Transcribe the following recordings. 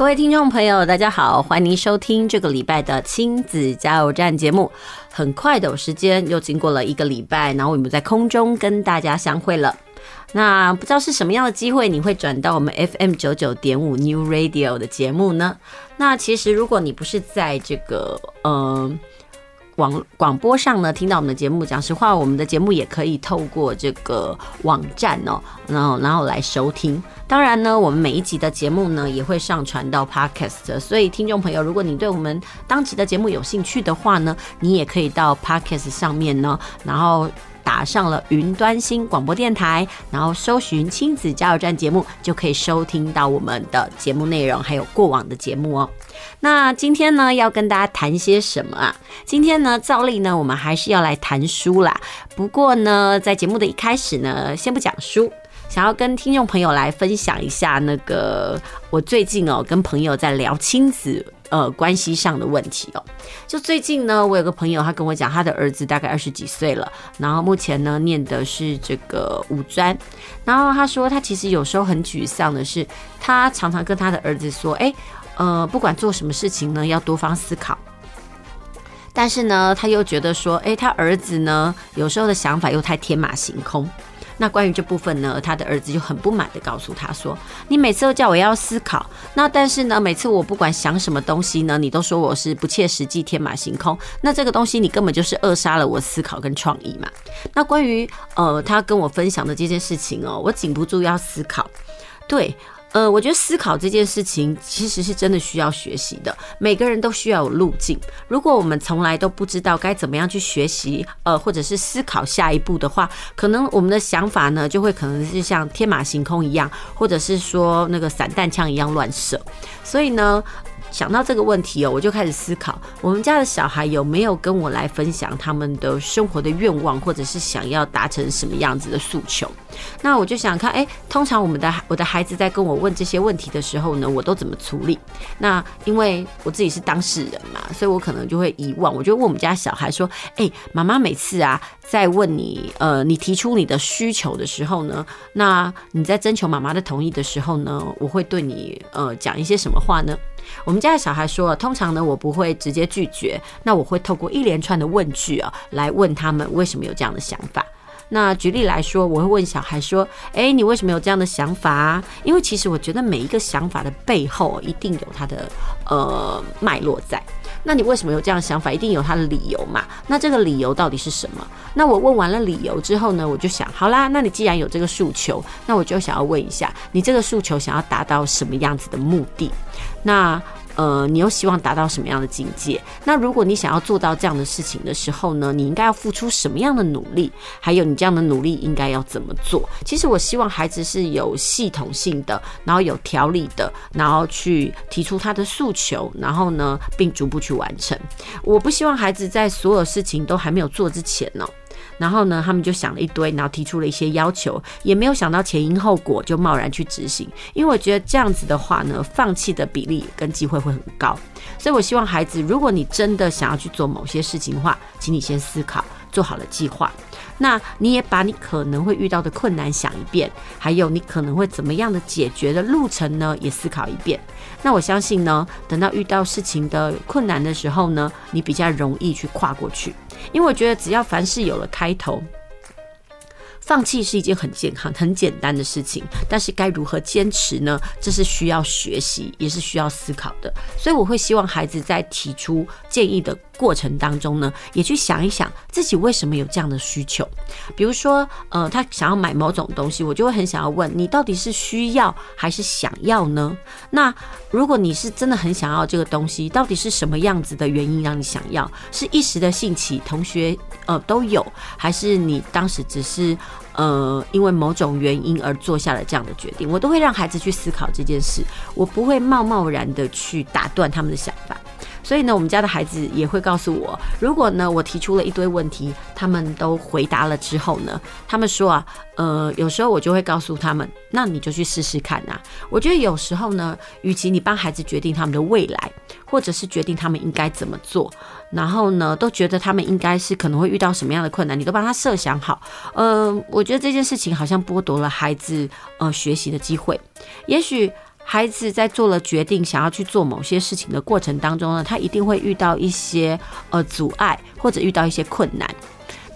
各位听众朋友，大家好，欢迎收听这个礼拜的亲子加油站节目。很快的时间又经过了一个礼拜，然后我们在空中跟大家相会了。那不知道是什么样的机会，你会转到我们 FM 九九点五 New Radio 的节目呢？那其实如果你不是在这个嗯。广广播上呢，听到我们的节目，讲实话，我们的节目也可以透过这个网站哦，然后然后来收听。当然呢，我们每一集的节目呢，也会上传到 Podcast，所以听众朋友，如果你对我们当期的节目有兴趣的话呢，你也可以到 Podcast 上面呢，然后。打上了云端新广播电台，然后搜寻亲子加油站节目，就可以收听到我们的节目内容，还有过往的节目哦。那今天呢，要跟大家谈些什么啊？今天呢，照例呢，我们还是要来谈书啦。不过呢，在节目的一开始呢，先不讲书，想要跟听众朋友来分享一下那个我最近哦，跟朋友在聊亲子。呃，关系上的问题哦。就最近呢，我有个朋友，他跟我讲，他的儿子大概二十几岁了，然后目前呢念的是这个五专，然后他说他其实有时候很沮丧的是，他常常跟他的儿子说，哎，呃，不管做什么事情呢，要多方思考。但是呢，他又觉得说，哎，他儿子呢有时候的想法又太天马行空。那关于这部分呢，他的儿子就很不满的告诉他说：“你每次都叫我要思考，那但是呢，每次我不管想什么东西呢，你都说我是不切实际、天马行空。那这个东西你根本就是扼杀了我思考跟创意嘛。”那关于呃他跟我分享的这件事情哦，我禁不住要思考，对。呃，我觉得思考这件事情其实是真的需要学习的。每个人都需要有路径。如果我们从来都不知道该怎么样去学习，呃，或者是思考下一步的话，可能我们的想法呢，就会可能是像天马行空一样，或者是说那个散弹枪一样乱射。所以呢，想到这个问题哦，我就开始思考，我们家的小孩有没有跟我来分享他们的生活的愿望，或者是想要达成什么样子的诉求？那我就想看，哎，通常我们的我的孩子在跟我问这些问题的时候呢，我都怎么处理？那因为我自己是当事人嘛，所以我可能就会遗忘。我就问我们家小孩说，哎，妈妈每次啊在问你，呃，你提出你的需求的时候呢，那你在征求妈妈的同意的时候呢，我会对你呃讲一些什么话呢？我们家的小孩说，通常呢我不会直接拒绝，那我会透过一连串的问句啊来问他们为什么有这样的想法。那举例来说，我会问小孩说：“诶，你为什么有这样的想法？”因为其实我觉得每一个想法的背后一定有它的呃脉络在。那你为什么有这样想法？一定有他的理由嘛？那这个理由到底是什么？那我问完了理由之后呢，我就想，好啦，那你既然有这个诉求，那我就想要问一下，你这个诉求想要达到什么样子的目的？那。呃，你又希望达到什么样的境界？那如果你想要做到这样的事情的时候呢，你应该要付出什么样的努力？还有你这样的努力应该要怎么做？其实我希望孩子是有系统性的，然后有条理的，然后去提出他的诉求，然后呢，并逐步去完成。我不希望孩子在所有事情都还没有做之前呢。然后呢，他们就想了一堆，然后提出了一些要求，也没有想到前因后果，就贸然去执行。因为我觉得这样子的话呢，放弃的比例跟机会会很高。所以我希望孩子，如果你真的想要去做某些事情的话，请你先思考，做好了计划。那你也把你可能会遇到的困难想一遍，还有你可能会怎么样的解决的路程呢，也思考一遍。那我相信呢，等到遇到事情的困难的时候呢，你比较容易去跨过去，因为我觉得只要凡事有了开头。放弃是一件很健康、很简单的事情，但是该如何坚持呢？这是需要学习，也是需要思考的。所以我会希望孩子在提出建议的过程当中呢，也去想一想自己为什么有这样的需求。比如说，呃，他想要买某种东西，我就会很想要问你，到底是需要还是想要呢？那如果你是真的很想要这个东西，到底是什么样子的原因让你想要？是一时的兴起，同学呃都有，还是你当时只是？呃，因为某种原因而做下了这样的决定，我都会让孩子去思考这件事，我不会贸贸然的去打断他们的想法。所以呢，我们家的孩子也会告诉我，如果呢我提出了一堆问题，他们都回答了之后呢，他们说啊，呃，有时候我就会告诉他们，那你就去试试看啊。我觉得有时候呢，与其你帮孩子决定他们的未来，或者是决定他们应该怎么做，然后呢，都觉得他们应该是可能会遇到什么样的困难，你都帮他设想好。呃，我觉得这件事情好像剥夺了孩子呃学习的机会，也许。孩子在做了决定，想要去做某些事情的过程当中呢，他一定会遇到一些呃阻碍，或者遇到一些困难。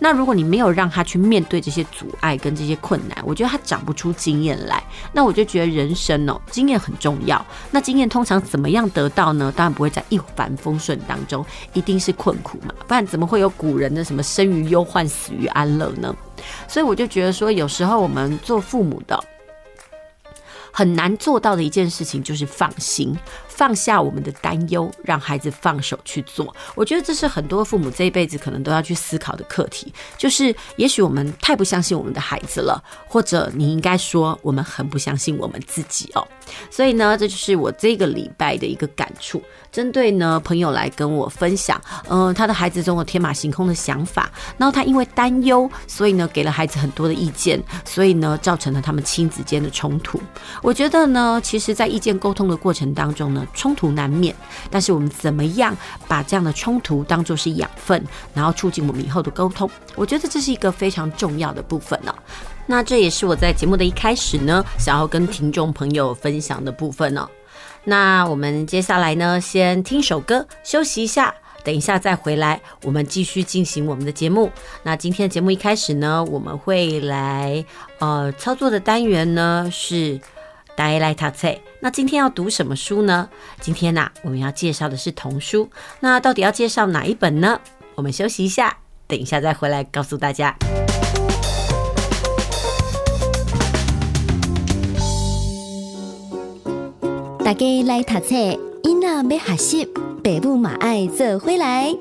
那如果你没有让他去面对这些阻碍跟这些困难，我觉得他长不出经验来。那我就觉得人生哦，经验很重要。那经验通常怎么样得到呢？当然不会在一帆风顺当中，一定是困苦嘛，不然怎么会有古人的什么生于忧患，死于安乐呢？所以我就觉得说，有时候我们做父母的。很难做到的一件事情就是放心，放下我们的担忧，让孩子放手去做。我觉得这是很多父母这一辈子可能都要去思考的课题。就是也许我们太不相信我们的孩子了，或者你应该说我们很不相信我们自己哦。所以呢，这就是我这个礼拜的一个感触。针对呢朋友来跟我分享，嗯、他的孩子中有天马行空的想法，然后他因为担忧，所以呢给了孩子很多的意见，所以呢造成了他们亲子间的冲突。我觉得呢，其实，在意见沟通的过程当中呢，冲突难免。但是，我们怎么样把这样的冲突当作是养分，然后促进我们以后的沟通？我觉得这是一个非常重要的部分呢。那这也是我在节目的一开始呢，想要跟听众朋友分享的部分呢。那我们接下来呢，先听首歌，休息一下。等一下再回来，我们继续进行我们的节目。那今天的节目一开始呢，我们会来呃操作的单元呢是。大家来读册，那今天要读什么书呢？今天呐、啊，我们要介绍的是童书。那到底要介绍哪一本呢？我们休息一下，等一下再回来告诉大家。大家来读册，囡仔要学习，爸母嘛爱做回来。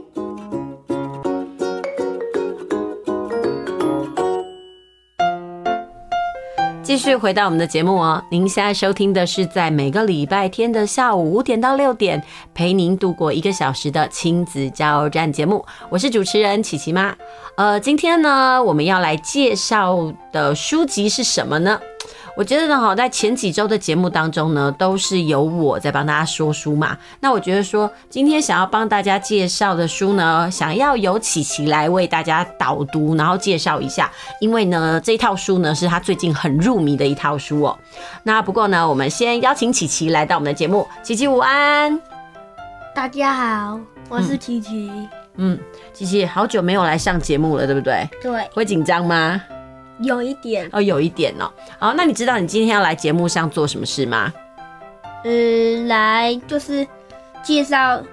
继续回到我们的节目哦，您现在收听的是在每个礼拜天的下午五点到六点，陪您度过一个小时的亲子加油站节目，我是主持人琪琪妈。呃，今天呢，我们要来介绍的书籍是什么呢？我觉得呢，哈，在前几周的节目当中呢，都是由我在帮大家说书嘛。那我觉得说，今天想要帮大家介绍的书呢，想要由琪琪来为大家导读，然后介绍一下。因为呢，这一套书呢，是他最近很入迷的一套书哦。那不过呢，我们先邀请琪琪来到我们的节目。琪琪午安，大家好，我是琪琪。嗯，琪琪好久没有来上节目了，对不对？对。会紧张吗？有一点哦，有一点哦。好，那你知道你今天要来节目上做什么事吗？嗯，来就是介绍《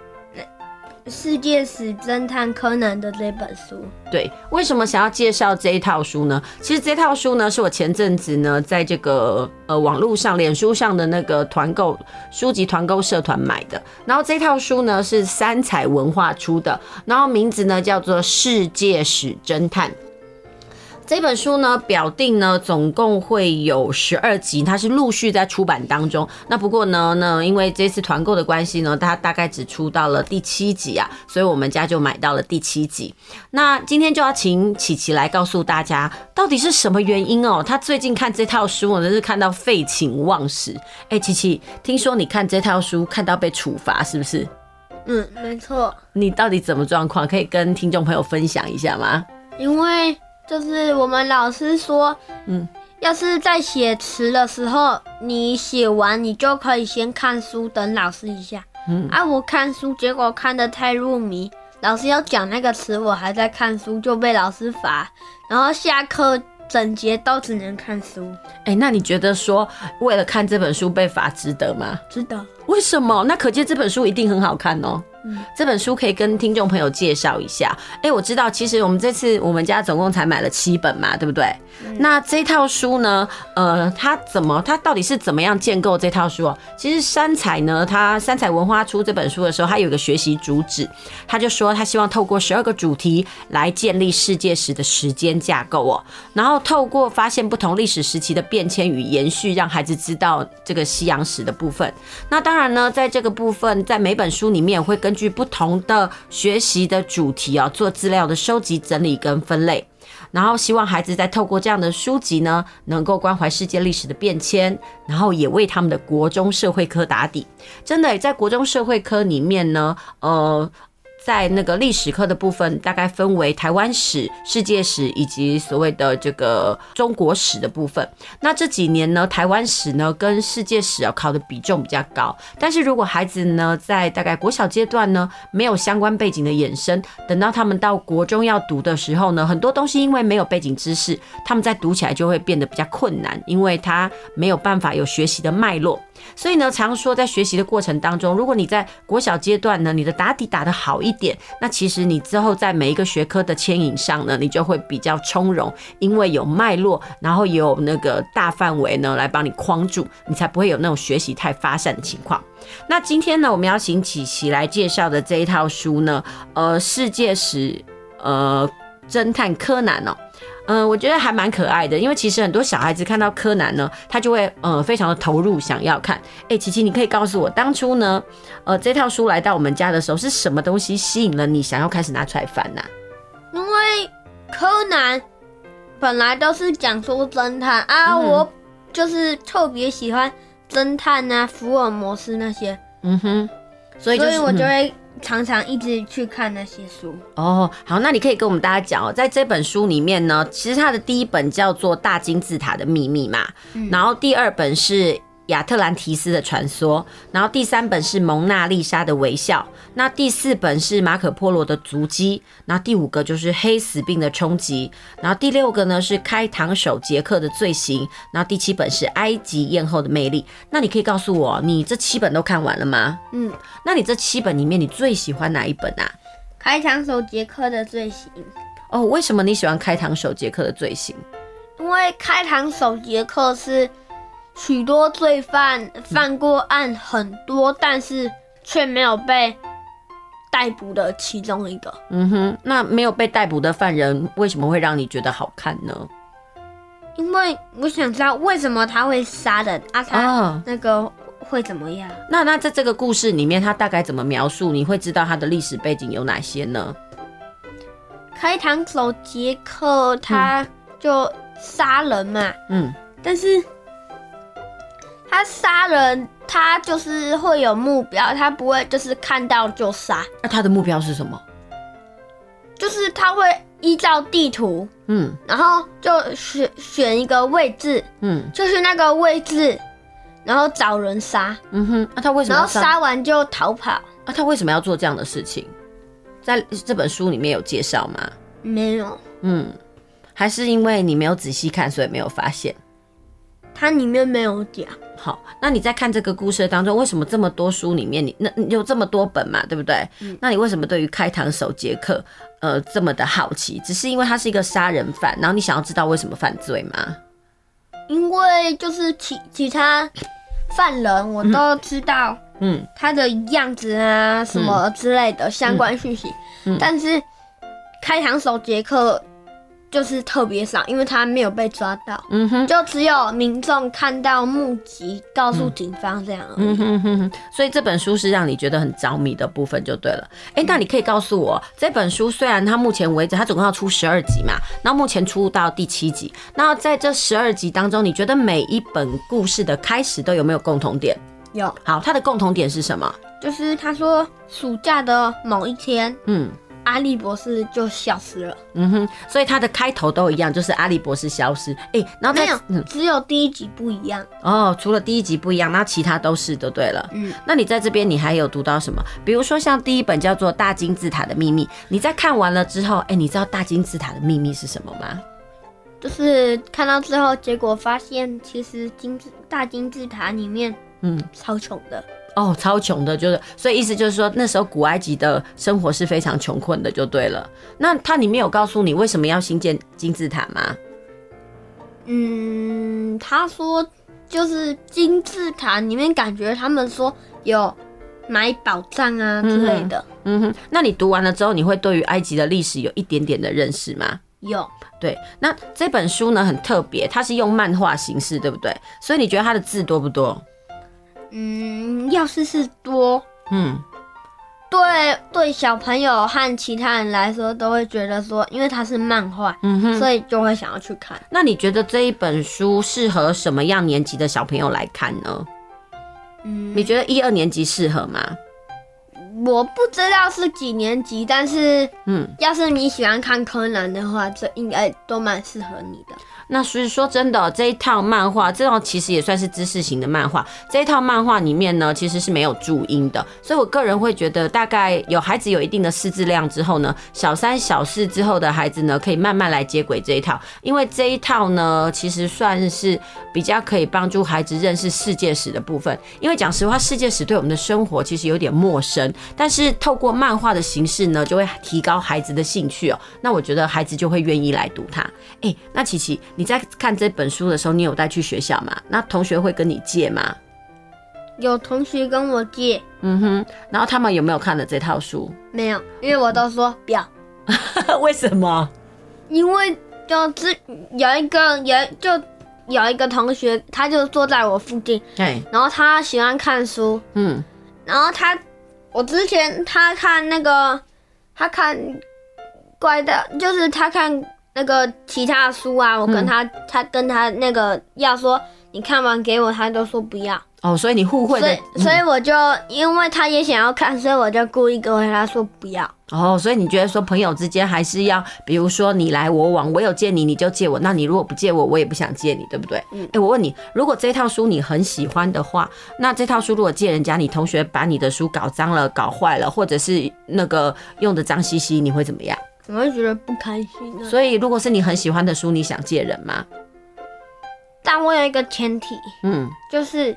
世界史侦探柯南》的这本书。对，为什么想要介绍这一套书呢？其实这套书呢，是我前阵子呢在这个呃网络上、脸书上的那个团购书籍团购社团买的。然后这套书呢是三彩文化出的，然后名字呢叫做《世界史侦探》。这本书呢，表定呢，总共会有十二集，它是陆续在出版当中。那不过呢，那因为这次团购的关系呢，它大概只出到了第七集啊，所以我们家就买到了第七集。那今天就要请琪琪来告诉大家，到底是什么原因哦？他最近看这套书，我真是看到废寝忘食。哎，琪琪，听说你看这套书看到被处罚，是不是？嗯，没错。你到底怎么状况？可以跟听众朋友分享一下吗？因为。就是我们老师说，嗯，要是在写词的时候，你写完你就可以先看书，等老师一下。嗯，啊，我看书，结果看得太入迷，老师要讲那个词，我还在看书，就被老师罚，然后下课整节都只能看书。哎、欸，那你觉得说为了看这本书被罚值得吗？值得。为什么？那可见这本书一定很好看哦。嗯，这本书可以跟听众朋友介绍一下。哎、欸，我知道，其实我们这次我们家总共才买了七本嘛，对不对？嗯、那这套书呢，呃，它怎么，它到底是怎么样建构这套书啊？其实三彩呢，它三彩文化出这本书的时候，它有一个学习主旨，他就说他希望透过十二个主题来建立世界史的时间架构哦，然后透过发现不同历史时期的变迁与延续，让孩子知道这个西洋史的部分。那当然呢，在这个部分，在每本书里面会跟根据不同的学习的主题啊，做资料的收集、整理跟分类。然后希望孩子在透过这样的书籍呢，能够关怀世界历史的变迁，然后也为他们的国中社会科打底。真的，在国中社会科里面呢，呃。在那个历史课的部分，大概分为台湾史、世界史以及所谓的这个中国史的部分。那这几年呢，台湾史呢跟世界史啊考的比重比较高。但是如果孩子呢在大概国小阶段呢没有相关背景的衍生，等到他们到国中要读的时候呢，很多东西因为没有背景知识，他们在读起来就会变得比较困难，因为他没有办法有学习的脉络。所以呢，常说在学习的过程当中，如果你在国小阶段呢，你的打底打得好一点，那其实你之后在每一个学科的牵引上呢，你就会比较从容，因为有脉络，然后有那个大范围呢来帮你框住，你才不会有那种学习太发散的情况。那今天呢，我们要请琪琪来介绍的这一套书呢，呃，世界史，呃，侦探柯南哦。嗯，我觉得还蛮可爱的，因为其实很多小孩子看到柯南呢，他就会呃非常的投入，想要看。哎，琪琪，你可以告诉我，当初呢，呃，这套书来到我们家的时候，是什么东西吸引了你，想要开始拿出来翻呢？因为柯南本来都是讲说侦探啊，嗯、我就是特别喜欢侦探啊，福尔摩斯那些。嗯哼，所以、就是、所以我就会。常常一直去看那些书哦。好，那你可以跟我们大家讲哦，在这本书里面呢，其实它的第一本叫做《大金字塔的秘密》嘛，嗯、然后第二本是。亚特兰提斯的传说，然后第三本是蒙娜丽莎的微笑，那第四本是马可波罗的足迹，那第五个就是黑死病的冲击，然后第六个呢是开膛手杰克的罪行，然后第七本是埃及艳后的魅力。那你可以告诉我，你这七本都看完了吗？嗯，那你这七本里面你最喜欢哪一本啊？开膛手杰克的罪行。哦，为什么你喜欢开膛手杰克的罪行？因为开膛手杰克是。许多罪犯犯过案很多，但是却没有被逮捕的其中一个。嗯哼，那没有被逮捕的犯人为什么会让你觉得好看呢？因为我想知道为什么他会杀人啊？他那个会怎么样？哦、那那在这个故事里面，他大概怎么描述？你会知道他的历史背景有哪些呢？开膛手杰克他就杀人嘛，嗯，但是。他杀人，他就是会有目标，他不会就是看到就杀。那他的目标是什么？就是他会依照地图，嗯，然后就选选一个位置，嗯，就是那个位置，然后找人杀。嗯哼，那他为什么？然后杀完就逃跑。那他为什么要做这样的事情？在这本书里面有介绍吗？没有。嗯，还是因为你没有仔细看，所以没有发现。它里面没有讲。好，那你在看这个故事当中，为什么这么多书里面你那有这么多本嘛，对不对？嗯。那你为什么对于开膛手杰克呃这么的好奇？只是因为他是一个杀人犯，然后你想要知道为什么犯罪吗？因为就是其其他犯人我都知道，嗯，他的样子啊、嗯、什么之类的相关讯息，但是开膛手杰克。就是特别少，因为他没有被抓到，嗯哼，就只有民众看到目击，告诉警方这样而已。嗯哼哼哼，所以这本书是让你觉得很着迷的部分就对了。哎、欸，那你可以告诉我，这本书虽然它目前为止它总共要出十二集嘛，那目前出到第七集，那在这十二集当中，你觉得每一本故事的开始都有没有共同点？有。好，它的共同点是什么？就是他说暑假的某一天，嗯。阿笠博士就消失了。嗯哼，所以它的开头都一样，就是阿笠博士消失。哎、欸，然后没有，嗯、只有第一集不一样。哦，除了第一集不一样，那其他都是都对了。嗯，那你在这边你还有读到什么？比如说像第一本叫做《大金字塔的秘密》，你在看完了之后，哎、欸，你知道大金字塔的秘密是什么吗？就是看到最后，结果发现其实金字大金字塔里面，嗯，超穷的。哦，超穷的，就是，所以意思就是说，那时候古埃及的生活是非常穷困的，就对了。那它里面有告诉你为什么要新建金字塔吗？嗯，他说就是金字塔里面感觉他们说有埋宝藏啊之类的。嗯，嗯哼，那你读完了之后，你会对于埃及的历史有一点点的认识吗？有。对，那这本书呢很特别，它是用漫画形式，对不对？所以你觉得它的字多不多？嗯，要是是多，嗯，对对，小朋友和其他人来说都会觉得说，因为它是漫画，嗯哼，所以就会想要去看。那你觉得这一本书适合什么样年级的小朋友来看呢？嗯，你觉得一二年级适合吗？我不知道是几年级，但是，嗯，要是你喜欢看柯南的话，这应该都蛮适合你的。那所以说真的，这一套漫画，这套其实也算是知识型的漫画。这一套漫画里面呢，其实是没有注音的，所以我个人会觉得，大概有孩子有一定的识字量之后呢，小三、小四之后的孩子呢，可以慢慢来接轨这一套，因为这一套呢，其实算是比较可以帮助孩子认识世界史的部分。因为讲实话，世界史对我们的生活其实有点陌生，但是透过漫画的形式呢，就会提高孩子的兴趣哦。那我觉得孩子就会愿意来读它。哎，那琪琪。你在看这本书的时候，你有带去学校吗？那同学会跟你借吗？有同学跟我借。嗯哼，然后他们有没有看了这套书？没有，因为我都说不要。为什么？因为就是有一个有就有一个同学，他就坐在我附近，对，然后他喜欢看书，嗯，然后他我之前他看那个他看怪的，就是他看。那个其他的书啊，我跟他，嗯、他跟他那个要说，你看完给我，他都说不要。哦，所以你互惠的，所以，所以我就因为他也想要看，所以我就故意跟他说不要。哦，所以你觉得说朋友之间还是要，比如说你来我往，我有借你，你就借我，那你如果不借我，我也不想借你，对不对？嗯。哎，欸，我问你，如果这套书你很喜欢的话，那这套书如果借人家，你同学把你的书搞脏了、搞坏了，或者是那个用的脏兮兮，你会怎么样？我会觉得不开心的。所以，如果是你很喜欢的书，你想借人吗？但我有一个前提，嗯，就是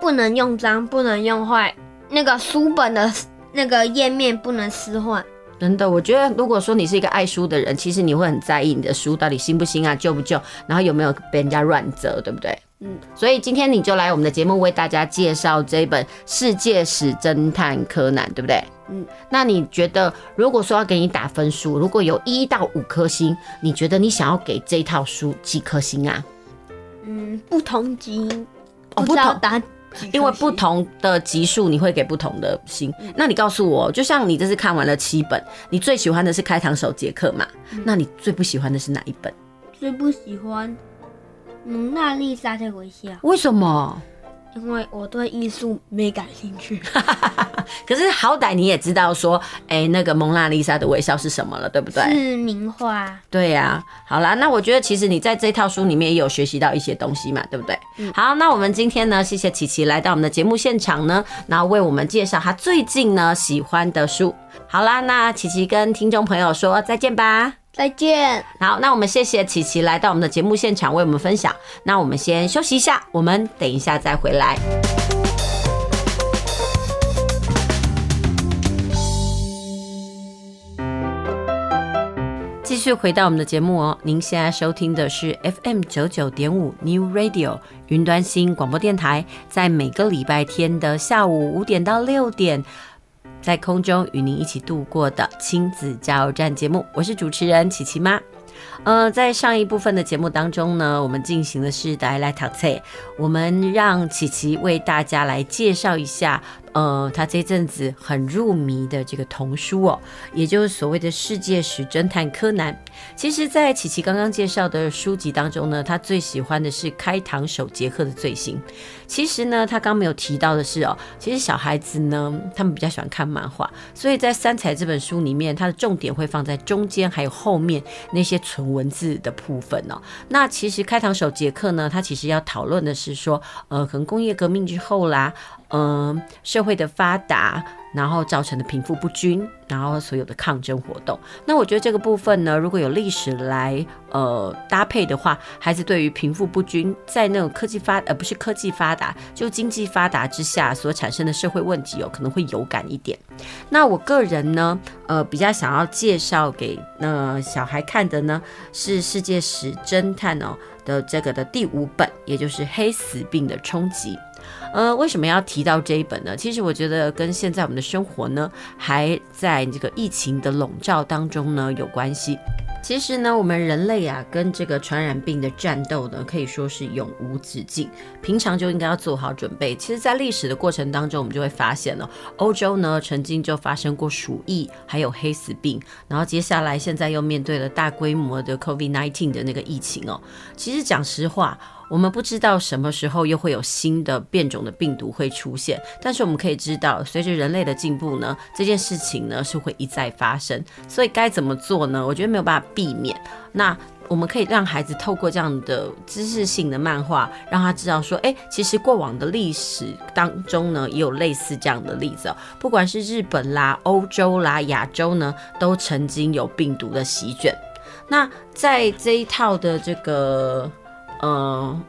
不能用脏，不能用坏，那个书本的那个页面不能撕坏。真的，我觉得如果说你是一个爱书的人，其实你会很在意你的书到底新不新啊，旧不旧，然后有没有被人家乱折，对不对？嗯。所以今天你就来我们的节目为大家介绍这一本《世界史侦探柯南》，对不对？嗯，那你觉得，如果说要给你打分数，如果有一到五颗星，你觉得你想要给这套书几颗星啊？嗯，不同级，哦，不同打，因为不同的级数你会给不同的星。嗯，那你告诉我，就像你这次看完了七本，你最喜欢的是《开膛手杰克》嘛？嗯，那你最不喜欢的是哪一本？最不喜欢《蒙娜丽莎的微笑》。为什么？因为我对艺术没感兴趣，可是好歹你也知道说，哎、欸，那个蒙娜丽莎的微笑是什么了，对不对？是名画。对呀、啊，好啦，那我觉得其实你在这套书里面也有学习到一些东西嘛，对不对？嗯。好，那我们今天呢，谢谢琪琪来到我们的节目现场呢，然后为我们介绍她最近呢喜欢的书。好啦，那琪琪跟听众朋友说再见吧。再见。好，那我们谢谢琪琪来到我们的节目现场为我们分享。那我们先休息一下，我们等一下再回来。继续回到我们的节目哦，您现在收听的是 FM 九九点五 New Radio 云端新广播电台，在每个礼拜天的下午五点到六点。在空中与您一起度过的亲子加油站节目，我是主持人琪琪妈。呃，在上一部分的节目当中呢，我们进行的是带来读册，我们让琪琪为大家来介绍一下。呃，他这阵子很入迷的这个童书哦，也就是所谓的世界史侦探柯南。其实，在琪琪刚刚介绍的书籍当中呢，他最喜欢的是《开膛手杰克》的罪行。其实呢，他刚没有提到的是哦，其实小孩子呢，他们比较喜欢看漫画，所以在《三彩》这本书里面，它的重点会放在中间还有后面那些纯文字的部分哦。那其实《开膛手杰克》呢，他其实要讨论的是说，呃，可能工业革命之后啦。嗯，社会的发达，然后造成的贫富不均，然后所有的抗争活动。那我觉得这个部分呢，如果有历史来呃搭配的话，孩子对于贫富不均在那种科技发呃不是科技发达，就经济发达之下所产生的社会问题哦，可能会有感一点。那我个人呢，呃比较想要介绍给呃小孩看的呢，是世界史侦探哦的这个的第五本，也就是黑死病的冲击。呃，为什么要提到这一本呢？其实我觉得跟现在我们的生活呢，还在这个疫情的笼罩当中呢有关系。其实呢，我们人类啊，跟这个传染病的战斗呢，可以说是永无止境。平常就应该要做好准备。其实，在历史的过程当中，我们就会发现了，欧洲呢曾经就发生过鼠疫，还有黑死病。然后接下来现在又面对了大规模的 COVID-19 的那个疫情哦。其实讲实话。我们不知道什么时候又会有新的变种的病毒会出现，但是我们可以知道，随着人类的进步呢，这件事情呢是会一再发生。所以该怎么做呢？我觉得没有办法避免。那我们可以让孩子透过这样的知识性的漫画，让他知道说，哎，其实过往的历史当中呢，也有类似这样的例子哦。不管是日本啦、欧洲啦、亚洲呢，都曾经有病毒的席卷。那在这一套的这个。嗯，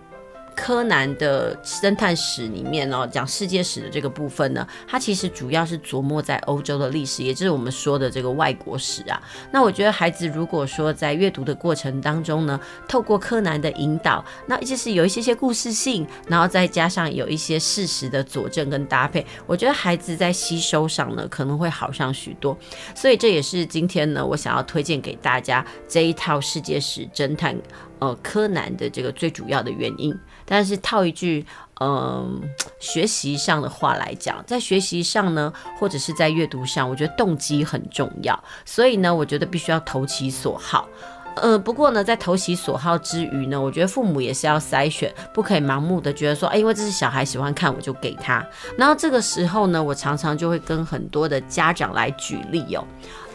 柯南的侦探史里面哦，讲世界史的这个部分呢，它其实主要是琢磨在欧洲的历史，也就是我们说的这个外国史啊。那我觉得孩子如果说在阅读的过程当中呢，透过柯南的引导，那就是有一些些故事性，然后再加上有一些事实的佐证跟搭配，我觉得孩子在吸收上呢可能会好上许多。所以这也是今天呢，我想要推荐给大家这一套世界史侦探。呃，柯南的这个最主要的原因，但是套一句，嗯、学习上的话来讲，在学习上呢，或者是在阅读上，我觉得动机很重要，所以呢，我觉得必须要投其所好。呃，不过呢，在投其所好之余呢，我觉得父母也是要筛选，不可以盲目的觉得说，哎，因为这是小孩喜欢看，我就给他。然后这个时候呢，我常常就会跟很多的家长来举例哦。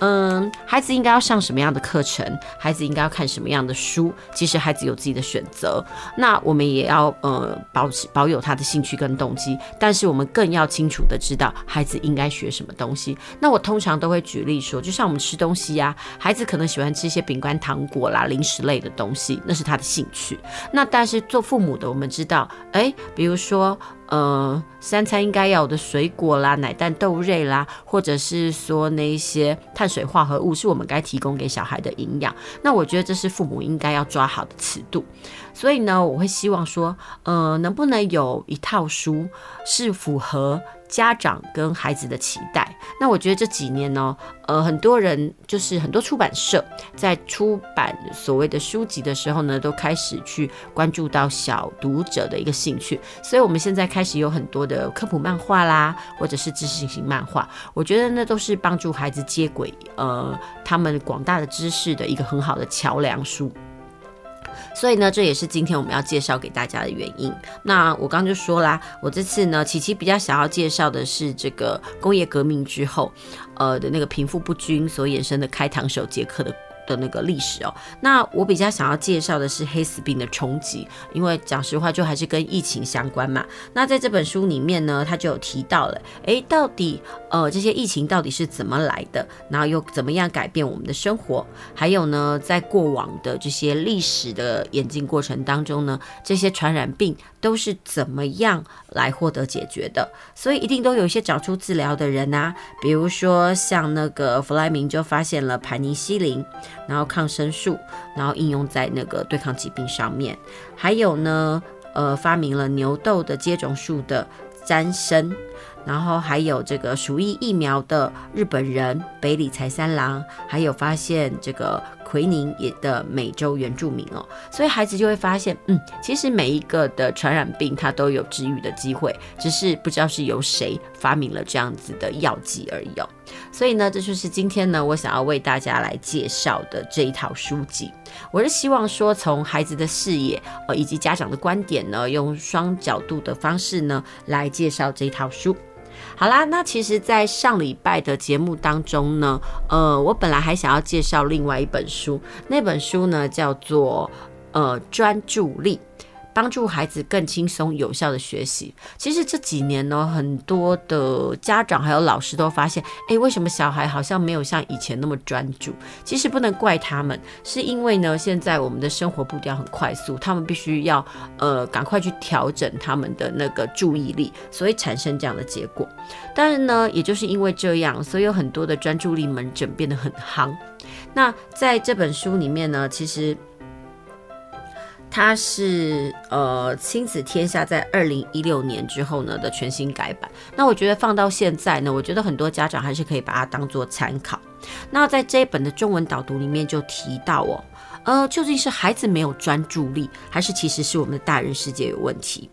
嗯，孩子应该要上什么样的课程？孩子应该要看什么样的书？其实孩子有自己的选择，那我们也要呃保持保有他的兴趣跟动机，但是我们更要清楚的知道孩子应该学什么东西。那我通常都会举例说，就像我们吃东西呀、孩子可能喜欢吃一些饼干、糖果啦、零食类的东西，那是他的兴趣。那但是做父母的，我们知道，哎，比如说。呃，三餐应该要有的水果啦、奶蛋豆类啦，或者是说那一些碳水化合物，是我们该提供给小孩的营养。那我觉得这是父母应该要抓好的尺度。所以呢，我会希望说，呃，能不能有一套书是符合家长跟孩子的期待？那我觉得这几年呢，呃，很多人就是很多出版社在出版所谓的书籍的时候呢，都开始去关注到小读者的一个兴趣。所以我们现在开始有很多的科普漫画啦，或者是知识型漫画，我觉得那都是帮助孩子接轨呃他们广大的知识的一个很好的桥梁书。所以呢，这也是今天我们要介绍给大家的原因。那我刚刚就说啦，我这次呢，琪琪比较想要介绍的是这个工业革命之后，呃的那个贫富不均所衍生的开膛手杰克的。的那个历史哦，那我比较想要介绍的是黑死病的冲击，因为讲实话就还是跟疫情相关嘛。那在这本书里面呢，他就有提到了，诶，到底呃这些疫情到底是怎么来的，然后又怎么样改变我们的生活？还有呢，在过往的这些历史的演进过程当中呢，这些传染病都是怎么样来获得解决的？所以一定都有一些找出治疗的人啊，比如说像那个弗莱明就发现了盘尼西林。然后抗生素，然后应用在那个对抗疾病上面，还有呢，呃，发明了牛痘的接种术的詹森，然后还有这个鼠疫疫苗的日本人北里柴三郎，还有发现这个。奎宁也的美洲原住民哦，所以孩子就会发现，嗯，其实每一个的传染病它都有治愈的机会，只是不知道是由谁发明了这样子的药剂而已哦。所以呢，这就是今天呢，我想要为大家来介绍的这一套书籍。我是希望说，从孩子的视野呃以及家长的观点呢，用双角度的方式呢来介绍这套书。好啦，那其实，在上礼拜的节目当中呢，呃，我本来还想要介绍另外一本书，那本书呢叫做呃专注力。帮助孩子更轻松有效的学习。其实这几年呢，很多的家长还有老师都发现，诶，为什么小孩好像没有像以前那么专注？其实不能怪他们，是因为呢，现在我们的生活步调很快速，他们必须要呃赶快去调整他们的那个注意力，所以产生这样的结果。但是呢，也就是因为这样，所以有很多的专注力门诊变得很夯。那在这本书里面呢，其实。它是呃亲子天下在二零一六年之后呢的全新改版。那我觉得放到现在呢，我觉得很多家长还是可以把它当做参考。那在这一本的中文导读里面就提到哦，呃，究竟是孩子没有专注力，还是其实是我们的大人世界有问题？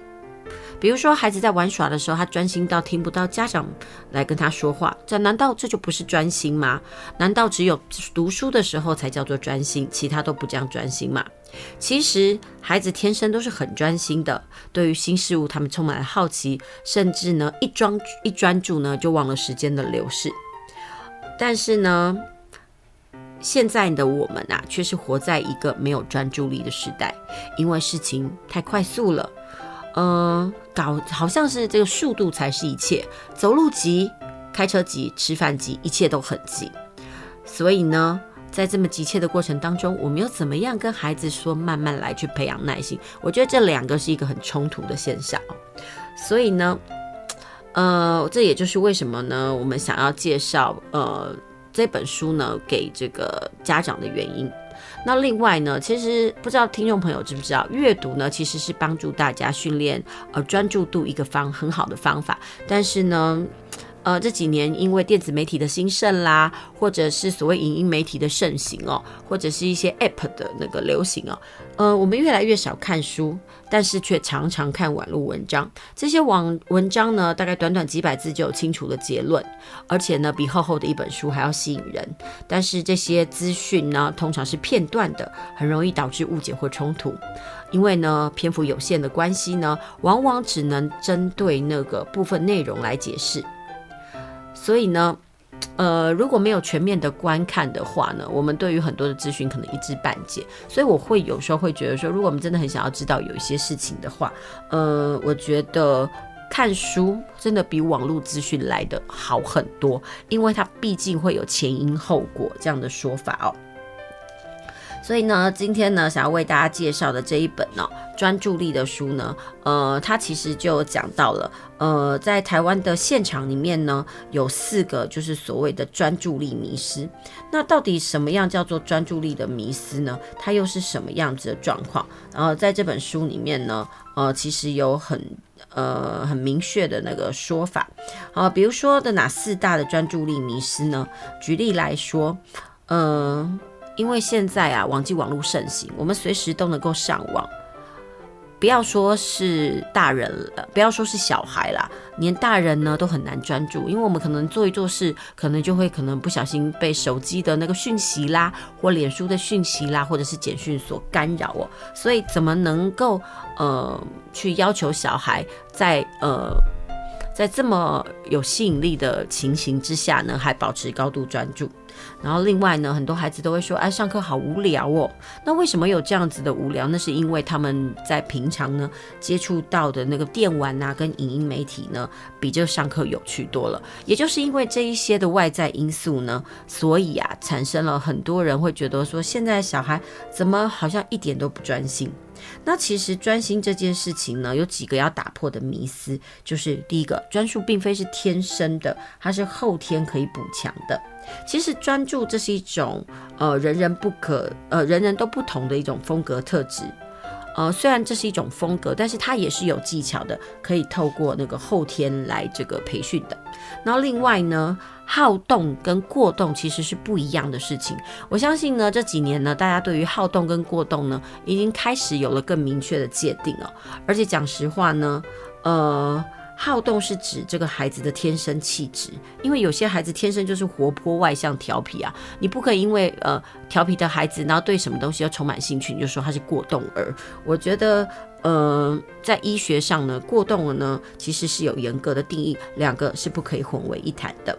比如说，孩子在玩耍的时候，他专心到听不到家长来跟他说话，这难道这就不是专心吗？难道只有读书的时候才叫做专心，其他都不这样专心吗？其实，孩子天生都是很专心的，对于新事物，他们充满了好奇，甚至呢，一专一专注呢，就忘了时间的流逝。但是呢，现在的我们啊，却是活在一个没有专注力的时代，因为事情太快速了。呃，搞好像是这个速度才是一切，走路急，开车急，吃饭急，一切都很急。所以呢，在这么急切的过程当中，我们又怎么样跟孩子说慢慢来，去培养耐心？我觉得这两个是一个很冲突的现象。所以呢，呃，这也就是为什么呢，我们想要介绍呃这本书呢给这个家长的原因。那另外呢，其实不知道听众朋友知不知道，阅读呢其实是帮助大家训练呃专注度一个方很好的方法，但是呢。呃，这几年因为电子媒体的兴盛啦，或者是所谓影音媒体的盛行哦，或者是一些 App 的那个流行哦，呃，我们越来越少看书，但是却常常看网络文章。这些网文章呢，大概短短几百字就有清楚的结论，而且呢，比厚厚的一本书还要吸引人。但是这些资讯呢，通常是片段的，很容易导致误解或冲突，因为呢，篇幅有限的关系呢，往往只能针对那个部分内容来解释。所以呢，呃，如果没有全面的观看的话呢，我们对于很多的资讯可能一知半解。所以我会有时候会觉得说，如果我们真的很想要知道有一些事情的话，呃，我觉得看书真的比网络资讯来的好很多，因为它毕竟会有前因后果这样的说法哦。所以呢，今天呢，想要为大家介绍的这一本呢、专注力的书呢，呃，它其实就讲到了，呃，在台湾的现场里面呢，有四个就是所谓的专注力迷失。那到底什么样叫做专注力的迷失呢？它又是什么样子的状况？然后在这本书里面呢，呃，其实有很呃很明确的那个说法。好，比如说的哪四大的专注力迷失呢？举例来说，嗯、因为现在啊，网际网络盛行，我们随时都能够上网。不要说是大人了，不要说是小孩啦，连大人呢都很难专注，因为我们可能做一做事，可能就会可能不小心被手机的那个讯息啦，或脸书的讯息啦，或者是简讯所干扰哦。所以怎么能够呃去要求小孩在呃在这么有吸引力的情形之下呢，还保持高度专注？然后另外呢，很多孩子都会说，哎，上课好无聊哦。那为什么有这样子的无聊？那是因为他们在平常呢接触到的那个电玩啊，跟影音媒体呢，比这上课有趣多了。也就是因为这一些的外在因素呢，所以啊，产生了很多人会觉得说，现在小孩怎么好像一点都不专心。那其实专心这件事情呢，有几个要打破的迷思，就是第一个，专注并非是天生的，它是后天可以补强的。其实专注这是一种呃人人不可呃人人都不同的一种风格特质，呃虽然这是一种风格，但是它也是有技巧的，可以透过那个后天来这个培训的。然后另外呢，好动跟过动其实是不一样的事情。我相信呢这几年呢，大家对于好动跟过动呢，已经开始有了更明确的界定了。而且讲实话呢，呃。好动是指这个孩子的天生气质，因为有些孩子天生就是活泼外向、调皮啊，你不可以因为呃调皮的孩子，然后对什么东西要充满兴趣，你就说他是过动儿。我觉得呃在医学上呢，过动儿呢其实是有严格的定义，两个是不可以混为一谈的。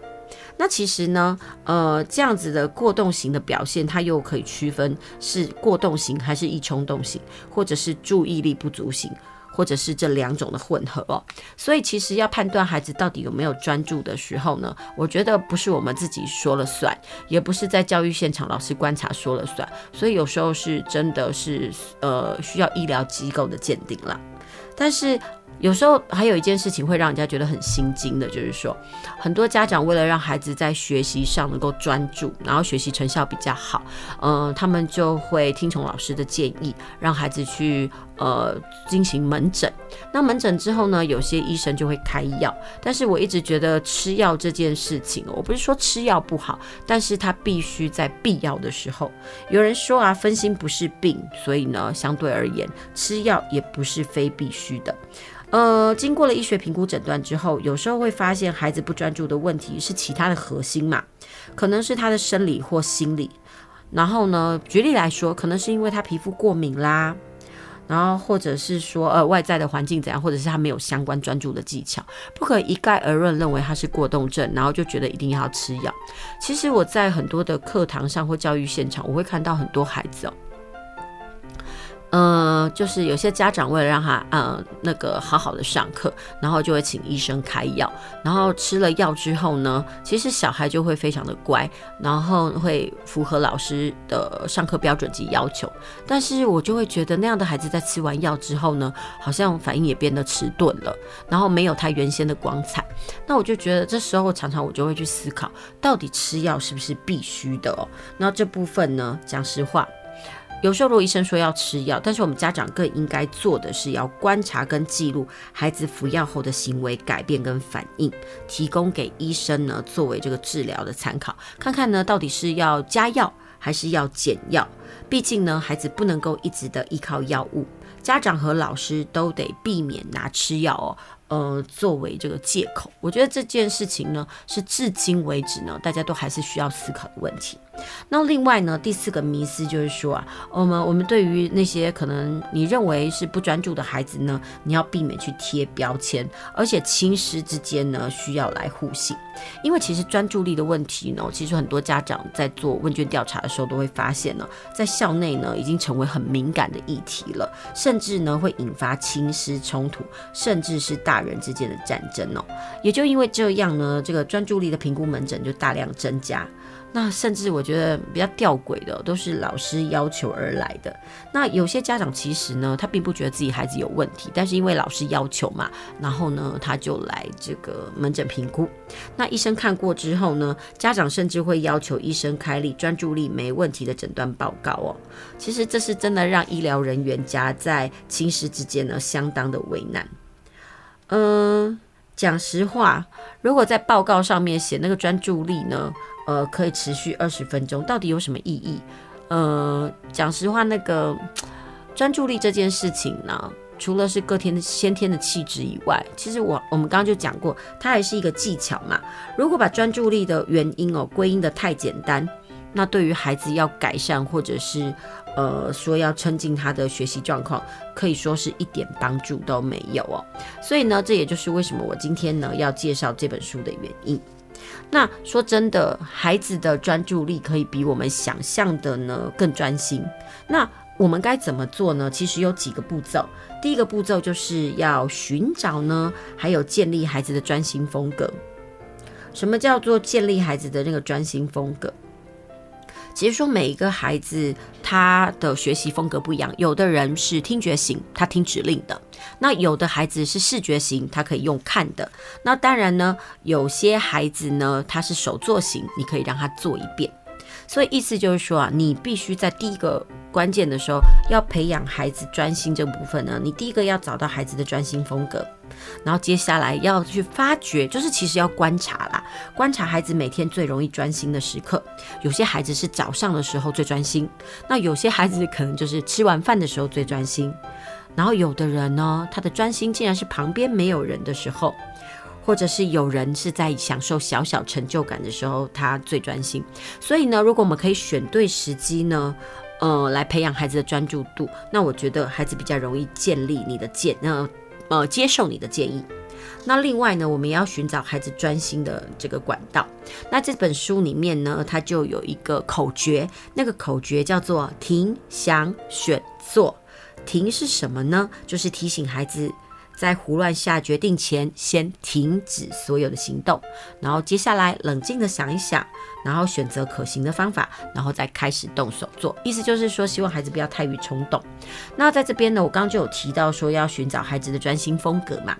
那其实呢，呃这样子的过动型的表现，它又可以区分是过动型还是易冲动型，或者是注意力不足型。或者是这两种的混合哦，所以其实要判断孩子到底有没有专注的时候呢，我觉得不是我们自己说了算，也不是在教育现场老师观察说了算，所以有时候是真的是呃需要医疗机构的鉴定了，但是。有时候还有一件事情会让人家觉得很心惊的，就是说，很多家长为了让孩子在学习上能够专注，然后学习成效比较好，嗯、他们就会听从老师的建议，让孩子去呃进行门诊。那门诊之后呢，有些医生就会开药。但是我一直觉得吃药这件事情，我不是说吃药不好，但是它必须在必要的时候。有人说啊，分心不是病，所以呢，相对而言，吃药也不是非必须的。呃，经过了医学评估诊断之后，有时候会发现孩子不专注的问题是其他的核心嘛，可能是他的生理或心理。然后呢，举例来说，可能是因为他皮肤过敏啦，然后或者是说呃外在的环境怎样，或者是他没有相关专注的技巧，不可一概而论认为他是过动症，然后就觉得一定要吃药。其实我在很多的课堂上或教育现场，我会看到很多孩子哦。呃，就是有些家长为了让他呃那个好好的上课，然后就会请医生开药，然后吃了药之后呢，其实小孩就会非常的乖，然后会符合老师的上课标准及要求。但是我就会觉得那样的孩子在吃完药之后呢，好像反应也变得迟钝了，然后没有他原先的光彩。那我就觉得这时候常常我就会去思考，到底吃药是不是必须的哦？那这部分呢，讲实话。有时候，如果医生说要吃药，但是我们家长更应该做的是要观察跟记录孩子服药后的行为改变跟反应，提供给医生呢作为这个治疗的参考，看看呢到底是要加药还是要减药。毕竟呢，孩子不能够一直的依靠药物，家长和老师都得避免拿吃药哦。呃，作为这个借口，我觉得这件事情呢，是至今为止呢，大家都还是需要思考的问题。那另外呢，第四个迷思就是说啊，我们我们对于那些可能你认为是不专注的孩子呢，你要避免去贴标签，而且亲师之间呢，需要来互信，因为其实专注力的问题呢，其实很多家长在做问卷调查的时候都会发现呢，在校内呢，已经成为很敏感的议题了，甚至呢会引发亲师冲突，甚至是大。人之间的战争哦，也就因为这样呢，这个专注力的评估门诊就大量增加。那甚至我觉得比较吊诡的，都是老师要求而来的。那有些家长其实呢，他并不觉得自己孩子有问题，但是因为老师要求嘛，然后呢，他就来这个门诊评估。那医生看过之后呢，家长甚至会要求医生开立专注力没问题的诊断报告哦。其实这是真的让医疗人员夹在亲师之间呢，相当的为难。嗯，讲实话，如果在报告上面写那个专注力呢，呃，可以持续二十分钟，到底有什么意义？呃，讲实话，那个专注力这件事情呢，除了是各天的先天的气质以外，其实我我们刚刚就讲过，它还是一个技巧嘛。如果把专注力的原因哦归因得太简单，那对于孩子要改善或者是呃，说要增进他的学习状况，可以说是一点帮助都没有哦。所以呢，这也就是为什么我今天呢要介绍这本书的原因。那说真的，孩子的专注力可以比我们想象的呢更专心。那我们该怎么做呢？其实有几个步骤。第一个步骤就是要寻找呢，还有建立孩子的专心风格。什么叫做建立孩子的那个专心风格？其实说每一个孩子他的学习风格不一样，有的人是听觉型，他听指令的；那有的孩子是视觉型，他可以用看的。那当然呢，有些孩子呢，他是手作型，你可以让他做一遍。所以意思就是说啊，你必须在第一个关键的时候要培养孩子专心这部分呢，你第一个要找到孩子的专心风格，然后接下来要去发掘，就是其实要观察啦，观察孩子每天最容易专心的时刻。有些孩子是早上的时候最专心，那有些孩子可能就是吃完饭的时候最专心，然后有的人呢，他的专心竟然是旁边没有人的时候。或者是有人是在享受小小成就感的时候，他最专心。所以呢，如果我们可以选对时机呢，呃，来培养孩子的专注度，那我觉得孩子比较容易建立你的建，呃，呃，接受你的建议。那另外呢，我们也要寻找孩子专心的这个管道。那这本书里面呢，它就有一个口诀，那个口诀叫做停、想、选、做。停是什么呢？就是提醒孩子。在胡乱下决定前，先停止所有的行动，然后接下来冷静的想一想，然后选择可行的方法，然后再开始动手做。意思就是说，希望孩子不要太于冲动。那在这边呢，我刚刚就有提到说要寻找孩子的专心风格嘛。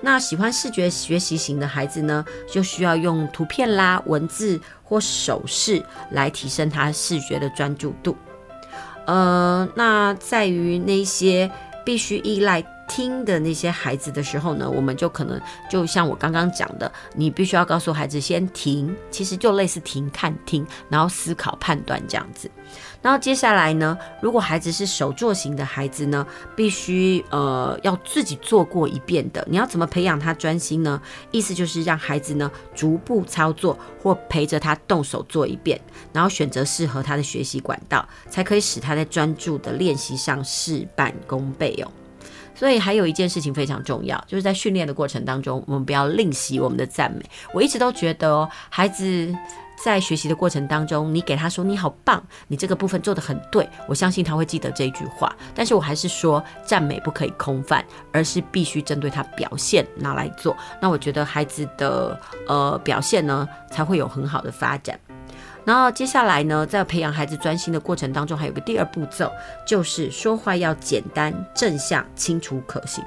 那喜欢视觉学习型的孩子呢，就需要用图片啦、文字或手势来提升他视觉的专注度。呃，那在于那些。必须依赖听的那些孩子的时候呢，我们就可能就像我刚刚讲的，你必须要告诉孩子先停，其实就类似停、看、听，然后思考、判断这样子。然后接下来呢，如果孩子是手作型的孩子呢，必须呃要自己做过一遍的。你要怎么培养他专心呢？意思就是让孩子呢逐步操作，或陪着他动手做一遍，然后选择适合他的学习管道，才可以使他在专注的练习上事半功倍哦。所以还有一件事情非常重要，就是在训练的过程当中，我们不要吝惜我们的赞美。我一直都觉得哦，孩子在学习的过程当中，你给他说你好棒，你这个部分做得很对，我相信他会记得这一句话。但是我还是说，赞美不可以空泛，而是必须针对他表现拿来做。那我觉得孩子的呃表现呢，才会有很好的发展。然后接下来呢，在培养孩子专心的过程当中，还有个第二步骤，就是说话要简单、正向、清楚、可行。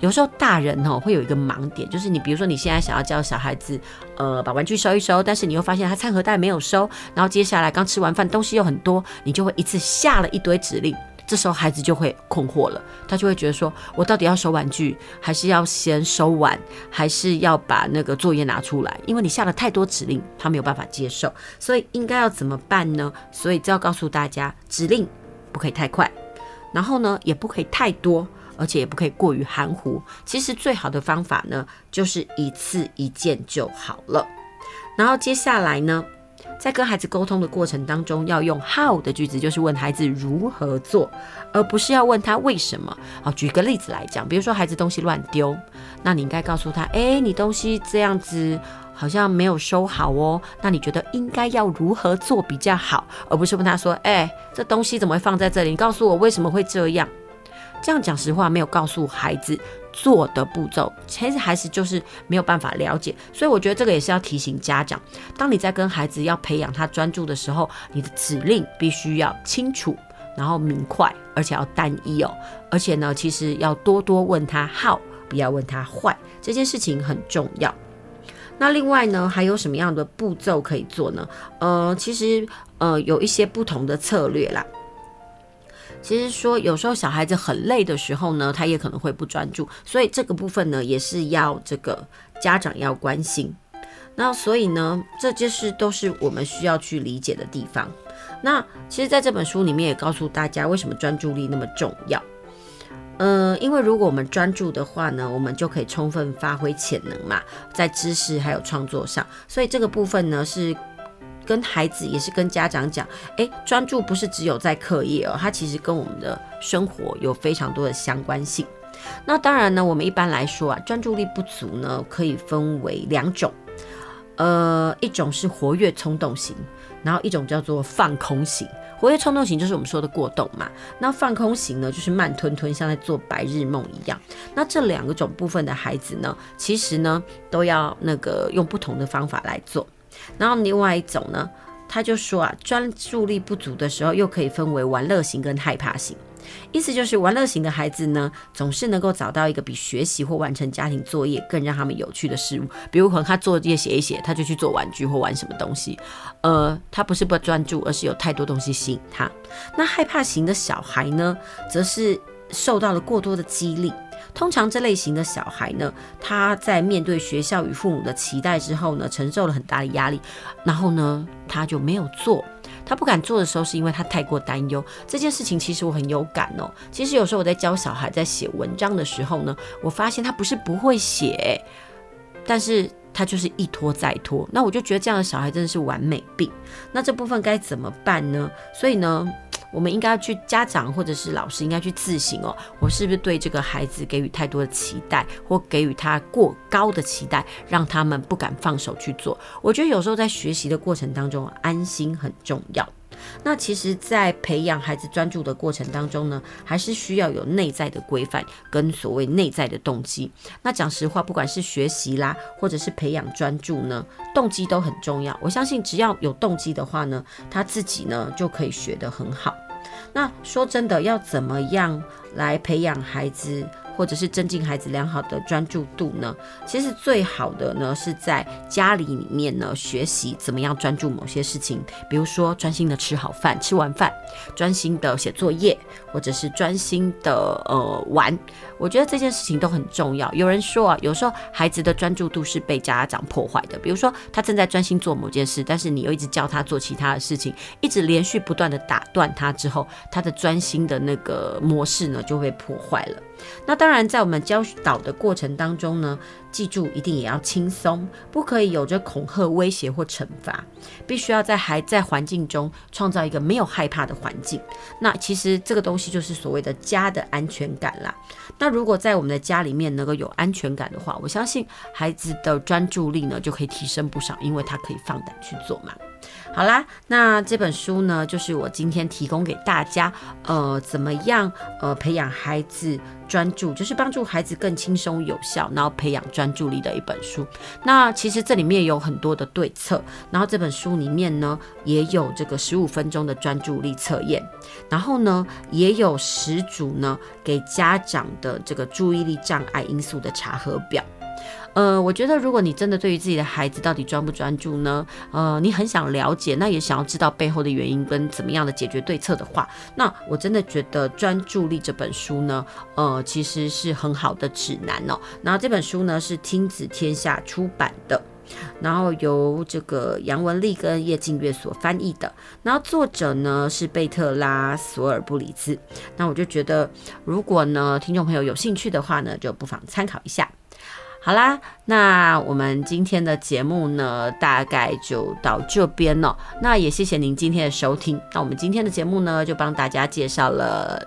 有时候大人哦会有一个盲点，就是你比如说你现在想要教小孩子，呃，把玩具收一收，但是你又发现他餐盒袋没有收，然后接下来刚吃完饭东西又很多，你就会一次下了一堆指令。这时候孩子就会困惑了，他就会觉得说：“我到底要收玩具，还是要先收碗，还是要把那个作业拿出来？”因为你下了太多指令，他没有办法接受，所以应该要怎么办呢？所以就要告诉大家，指令不可以太快，然后呢，也不可以太多，而且也不可以过于含糊。其实最好的方法呢，就是一次一件就好了。然后接下来呢，在跟孩子沟通的过程当中，要用 how 的句子，就是问孩子如何做，而不是要问他为什么。好，举个例子来讲，比如说孩子东西乱丢，那你应该告诉他，哎，你东西这样子好像没有收好哦，那你觉得应该要如何做比较好？而不是问他说，哎，这东西怎么会放在这里？你告诉我为什么会这样？这样讲实话，没有告诉孩子做的步骤，其实孩子就是没有办法了解。所以我觉得这个也是要提醒家长，当你在跟孩子要培养他专注的时候，你的指令必须要清楚，然后明快，而且要单一哦。而且呢，其实要多多问他好不要问他坏，这件事情很重要。那另外呢，还有什么样的步骤可以做呢？呃，其实呃有一些不同的策略啦。其实说，有时候小孩子很累的时候呢，他也可能会不专注，所以这个部分呢，也是要这个家长要关心。那所以呢，这就是都是我们需要去理解的地方。那其实，在这本书里面也告诉大家，为什么专注力那么重要。嗯、因为如果我们专注的话呢，我们就可以充分发挥潜能嘛，在知识还有创作上。所以这个部分呢，是。跟孩子也是跟家长讲，诶，专注不是只有在课业哦，它其实跟我们的生活有非常多的相关性。那当然呢，我们一般来说啊，专注力不足呢，可以分为两种，呃，一种是活跃冲动型，然后一种叫做放空型。活跃冲动型就是我们说的过动嘛，那放空型呢，就是慢吞吞，像在做白日梦一样。那这两个种部分的孩子呢，其实呢，都要那个用不同的方法来做。然后另外一种呢，他就说啊，专注力不足的时候，又可以分为玩乐型跟害怕型。意思就是玩乐型的孩子呢，总是能够找到一个比学习或完成家庭作业更让他们有趣的事物。比如可能他作业写一写，他就去做玩具或玩什么东西。呃，他不是不专注，而是有太多东西吸引他。那害怕型的小孩呢，则是受到了过多的激励。通常这类型的小孩呢，他在面对学校与父母的期待之后呢，承受了很大的压力，然后呢，他就没有做。他不敢做的时候，是因为他太过担忧。这件事情其实我很有感哦。其实有时候我在教小孩在写文章的时候呢，我发现他不是不会写，但是他就是一拖再拖。那我就觉得这样的小孩真的是完美病。那这部分该怎么办呢？所以呢，我们应该要去家长或者是老师应该去自省哦，我是不是对这个孩子给予太多的期待，或给予他过高的期待，让他们不敢放手去做？我觉得有时候在学习的过程当中，安心很重要。那其实，在培养孩子专注的过程当中呢，还是需要有内在的规范跟所谓内在的动机。那讲实话，不管是学习啦，或者是培养专注呢，动机都很重要。我相信，只要有动机的话呢，他自己呢就可以学得很好。那说真的，要怎么样来培养孩子或者是增进孩子良好的专注度呢？其实最好的呢是在家里里面呢学习怎么样专注某些事情，比如说专心的吃好饭，吃完饭专心的写作业，或者是专心的呃玩。我觉得这件事情都很重要。有人说啊，有时候孩子的专注度是被家长破坏的，比如说他正在专心做某件事，但是你又一直叫他做其他的事情，一直连续不断的打断他之后，他的专心的那个模式呢就会破坏了。那当然，在我们教导的过程当中呢，记住一定也要轻松，不可以有着恐吓、威胁或惩罚，必须要在还在环境中创造一个没有害怕的环境。那其实这个东西就是所谓的家的安全感啦。那如果在我们的家里面能够有安全感的话，我相信孩子的专注力呢就可以提升不少，因为他可以放胆去做嘛。好啦，那这本书呢，就是我今天提供给大家，呃，怎么样，呃，培养孩子专注，就是帮助孩子更轻松有效，然后培养专注力的一本书。那其实这里面有很多的对策，然后这本书里面呢，也有这个十五分钟的专注力测验，然后呢，也有十组呢给家长的这个注意力障碍因素的查核表。呃，我觉得如果你真的对于自己的孩子到底专不专注呢，呃，你很想了解，那也想要知道背后的原因跟怎么样的解决对策的话，那我真的觉得《专注力》这本书呢，呃，其实是很好的指南哦。然后这本书呢是亲子天下出版的，然后由这个杨文丽跟叶静月所翻译的，然后作者呢是贝特拉索尔布里兹。那我就觉得，如果呢听众朋友有兴趣的话呢，就不妨参考一下。好啦，那我们今天的节目呢，大概就到这边了。那也谢谢您今天的收听。那我们今天的节目呢，就帮大家介绍了，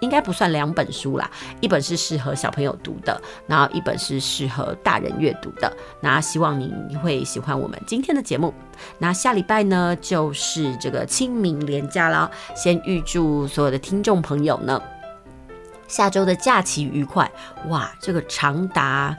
应该不算两本书啦，一本是适合小朋友读的，然后一本是适合大人阅读的。那希望您会喜欢我们今天的节目。那下礼拜呢，就是这个清明连假了，先预祝所有的听众朋友呢，下周的假期愉快。哇，这个长达。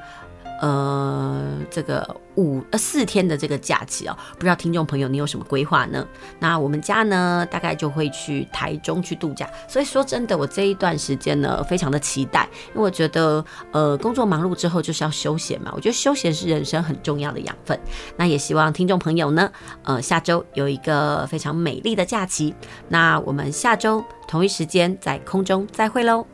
呃，这个五呃四天的这个假期哦，不知道听众朋友你有什么规划呢？那我们家呢，大概就会去台中去度假。所以说真的，我这一段时间呢，非常的期待，因为我觉得呃，工作忙碌之后就是要休闲嘛。我觉得休闲是人生很重要的养分。那也希望听众朋友呢，呃，下周有一个非常美丽的假期。那我们下周同一时间在空中再会喽。